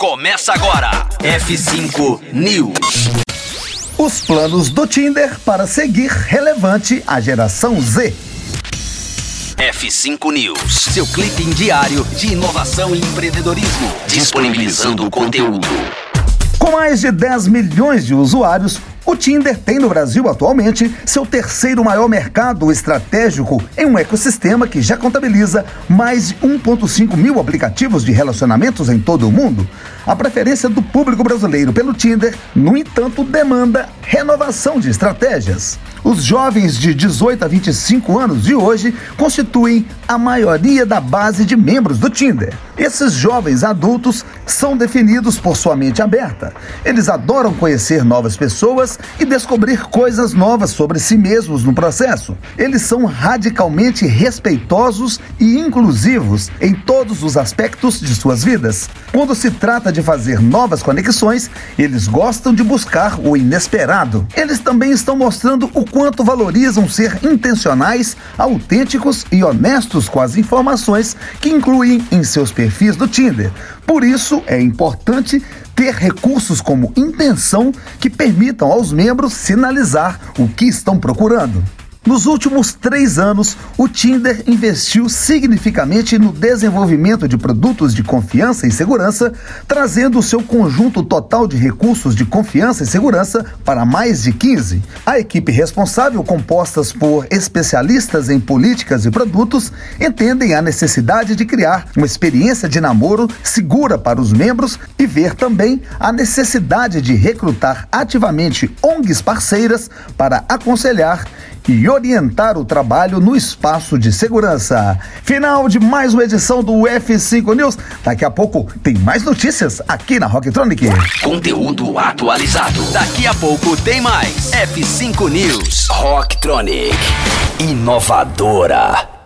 Começa agora. F5 News. Os planos do Tinder para seguir relevante a geração Z. F5 News, seu clipe diário de inovação e empreendedorismo, disponibilizando o conteúdo. Com mais de 10 milhões de usuários, o Tinder tem no Brasil atualmente seu terceiro maior mercado estratégico em um ecossistema que já contabiliza mais de 1,5 mil aplicativos de relacionamentos em todo o mundo. A preferência do público brasileiro pelo Tinder, no entanto, demanda renovação de estratégias. Os jovens de 18 a 25 anos de hoje constituem a maioria da base de membros do Tinder. Esses jovens adultos são definidos por sua mente aberta. Eles adoram conhecer novas pessoas e descobrir coisas novas sobre si mesmos no processo. Eles são radicalmente respeitosos e inclusivos em todos os aspectos de suas vidas. Quando se trata de fazer novas conexões, eles gostam de buscar o inesperado. Eles também estão mostrando o quanto valorizam ser intencionais, autênticos e honestos com as informações que incluem em seus perfis do Tinder. Por isso, é importante ter recursos como intenção que permitam aos membros sinalizar o que estão procurando. Nos últimos três anos, o Tinder investiu significativamente no desenvolvimento de produtos de confiança e segurança, trazendo o seu conjunto total de recursos de confiança e segurança para mais de 15. A equipe responsável, composta por especialistas em políticas e produtos, entendem a necessidade de criar uma experiência de namoro segura para os membros e ver também a necessidade de recrutar ativamente ONGs parceiras para aconselhar e orientar o trabalho no espaço de segurança. Final de mais uma edição do F5 News. Daqui a pouco tem mais notícias aqui na Rocktronic. Conteúdo atualizado. Daqui a pouco tem mais. F5 News. Rocktronic. Inovadora.